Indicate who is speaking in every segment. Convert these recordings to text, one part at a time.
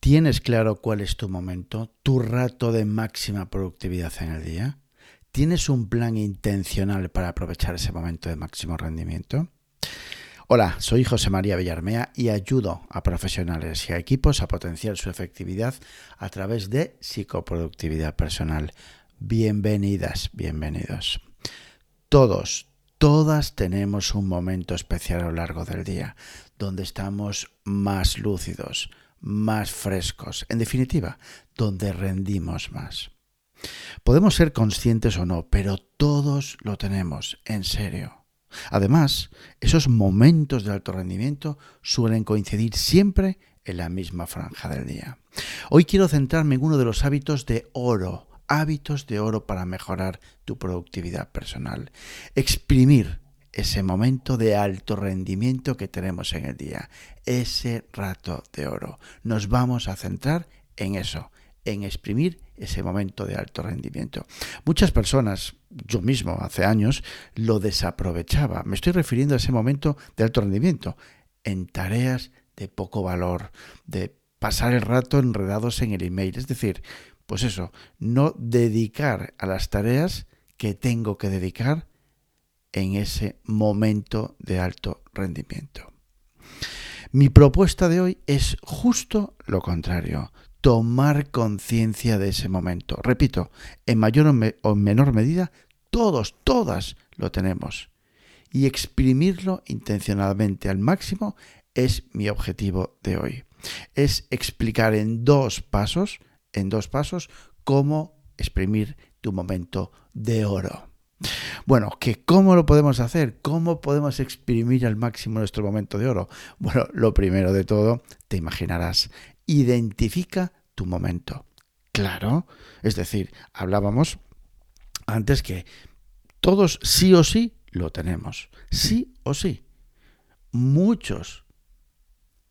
Speaker 1: ¿Tienes claro cuál es tu momento, tu rato de máxima productividad en el día? ¿Tienes un plan intencional para aprovechar ese momento de máximo rendimiento? Hola, soy José María Villarmea y ayudo a profesionales y a equipos a potenciar su efectividad a través de psicoproductividad personal. Bienvenidas, bienvenidos. Todos, todas tenemos un momento especial a lo largo del día, donde estamos más lúcidos, más frescos, en definitiva, donde rendimos más. Podemos ser conscientes o no, pero todos lo tenemos, en serio. Además, esos momentos de alto rendimiento suelen coincidir siempre en la misma franja del día. Hoy quiero centrarme en uno de los hábitos de oro, hábitos de oro para mejorar tu productividad personal. Exprimir ese momento de alto rendimiento que tenemos en el día, ese rato de oro. Nos vamos a centrar en eso, en exprimir ese momento de alto rendimiento. Muchas personas, yo mismo hace años, lo desaprovechaba. Me estoy refiriendo a ese momento de alto rendimiento en tareas de poco valor, de pasar el rato enredados en el email. Es decir, pues eso, no dedicar a las tareas que tengo que dedicar en ese momento de alto rendimiento. Mi propuesta de hoy es justo lo contrario, tomar conciencia de ese momento. Repito, en mayor o, menor medida, todos, todas lo tenemos. Y exprimirlo intencionalmente al máximo es mi objetivo de hoy. Es explicar en dos pasos, en dos pasos, cómo exprimir tu momento de oro. Bueno, ¿que ¿cómo lo podemos hacer? ¿Cómo podemos exprimir al máximo nuestro momento de oro? Bueno, lo primero de todo, te imaginarás, identifica tu momento. Claro, es decir, hablábamos antes que todos sí o sí lo tenemos, sí o sí. Muchos,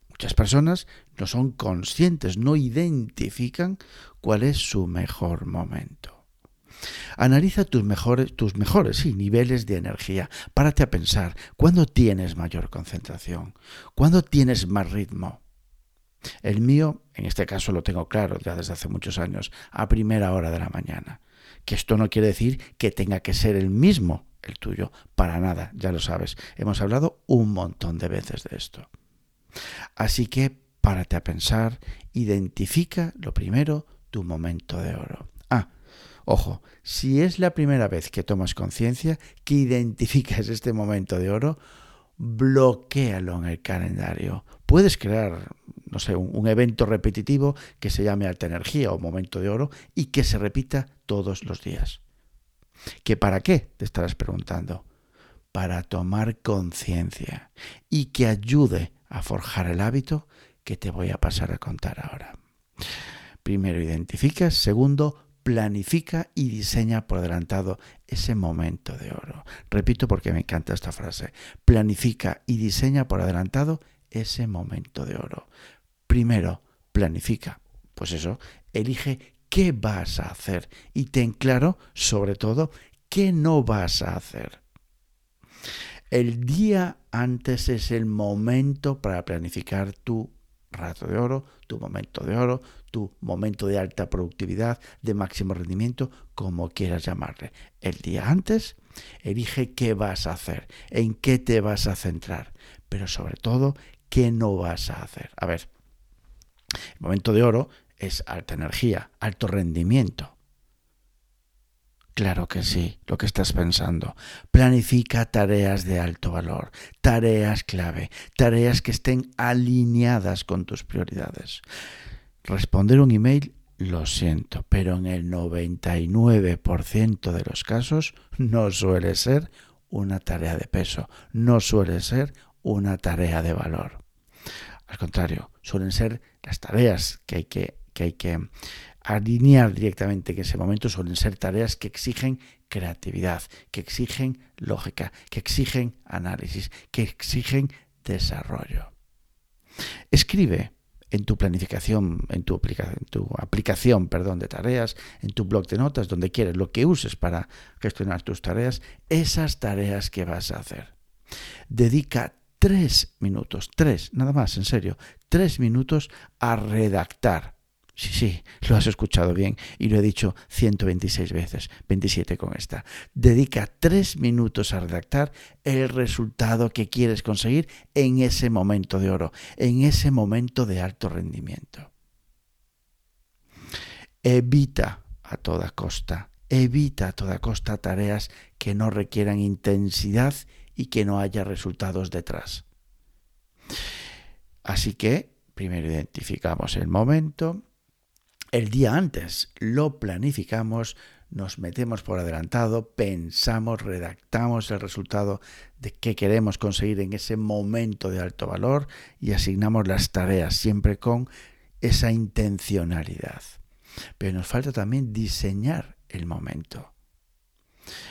Speaker 1: muchas personas no son conscientes, no identifican cuál es su mejor momento. Analiza tus mejores, tus mejores niveles de energía. Párate a pensar, ¿cuándo tienes mayor concentración? ¿Cuándo tienes más ritmo? El mío, en este caso lo tengo claro ya desde hace muchos años, a primera hora de la mañana. Que esto no quiere decir que tenga que ser el mismo el tuyo, para nada, ya lo sabes. Hemos hablado un montón de veces de esto. Así que párate a pensar, identifica lo primero tu momento de oro. Ojo, si es la primera vez que tomas conciencia, que identificas este momento de oro, bloquéalo en el calendario. Puedes crear, no sé, un, un, evento repetitivo que se llame alta energía o momento de oro y que se repita todos los días. ¿Que para qué? Te estarás preguntando. Para tomar conciencia y que ayude a forjar el hábito que te voy a pasar a contar ahora. Primero identificas, segundo, planifica y diseña por adelantado ese momento de oro. Repito porque me encanta esta frase. Planifica y diseña por adelantado ese momento de oro. Primero, planifica. Pues eso, elige qué vas a hacer y ten claro, sobre todo, qué no vas a hacer. El día antes es el momento para planificar tu rato de oro, tu momento de oro, tu momento de alta productividad, de máximo rendimiento, como quieras llamarle. El día antes, elige qué vas a hacer, en qué te vas a centrar, pero sobre todo, qué no vas a hacer. A ver, el momento de oro es alta energía, alto rendimiento. Claro que sí, lo que estás pensando. Planifica tareas de alto valor, tareas clave, tareas que estén alineadas con tus prioridades. Responder un email, lo siento, pero en el 99% de los casos no suele ser una tarea de peso, no suele ser una tarea de valor. Al contrario, suelen ser las tareas que hay que, que, hay que alinear directamente en ese momento suelen ser tareas que exigen creatividad, que exigen lógica, que exigen análisis, que exigen desarrollo. Escribe en tu planificación, en tu, en tu aplicación perdón, de tareas, en tu blog de notas, donde quieres, lo que uses para gestionar tus tareas, esas tareas que vas a hacer. Dedica tres minutos, tres, nada más, en serio, tres minutos a redactar. Sí, sí, lo has escuchado bien y lo he dicho 126 veces, 27 con esta. Dedica tres minutos a redactar el resultado que quieres conseguir en ese momento de oro, en ese momento de alto rendimiento. Evita a toda costa, evita a toda costa tareas que no requieran intensidad y que no haya resultados detrás. Así que primero identificamos el momento, el día antes lo planificamos, nos metemos por adelantado, pensamos, redactamos el resultado de qué queremos conseguir en ese momento de alto valor y asignamos las tareas siempre con esa intencionalidad. Pero nos falta también diseñar el momento.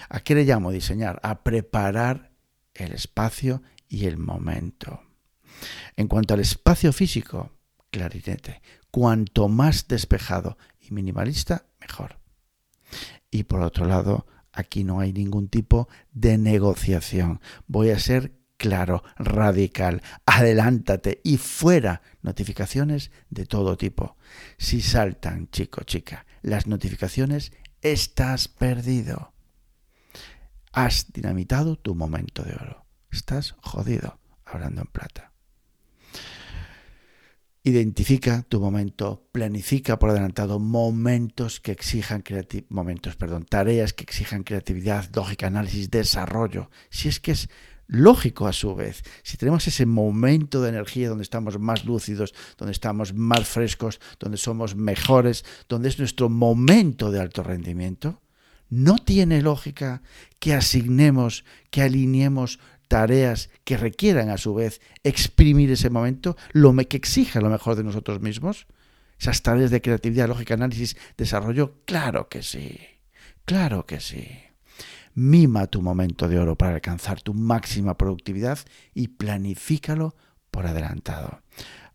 Speaker 1: ¿A qué le llamo diseñar? A preparar el espacio y el momento. En cuanto al espacio físico, clarinete. Cuanto más despejado y minimalista, mejor. Y por otro lado, aquí no hay ningún tipo de negociación. Voy a ser claro, radical, adelántate y fuera notificaciones de todo tipo. Si saltan, chico, chica, las notificaciones, estás perdido. Has dinamitado tu momento de oro. Estás jodido, hablando en plata. Identifica tu momento, planifica por adelantado momentos que exijan momentos, perdón, tareas que exijan creatividad, lógica, análisis, desarrollo. Si es que es lógico a su vez, si tenemos ese momento de energía donde estamos más lúcidos, donde estamos más frescos, donde somos mejores, donde es nuestro momento de alto rendimiento, no tiene lógica que asignemos, que alineemos tareas que requieran a su vez exprimir ese momento, lo que exija lo mejor de nosotros mismos. Esas tareas de creatividad, lógica, análisis, desarrollo, claro que sí, claro que sí. Mima tu momento de oro para alcanzar tu máxima productividad y planifícalo por adelantado.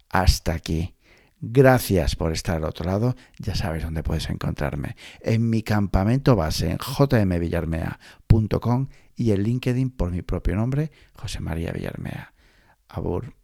Speaker 1: Hasta aquí. Gracias por estar al otro lado. Ya sabes dónde puedes encontrarme. En mi campamento base en jmvillarmea.com y en LinkedIn por mi propio nombre, José María Villarmea. Abur.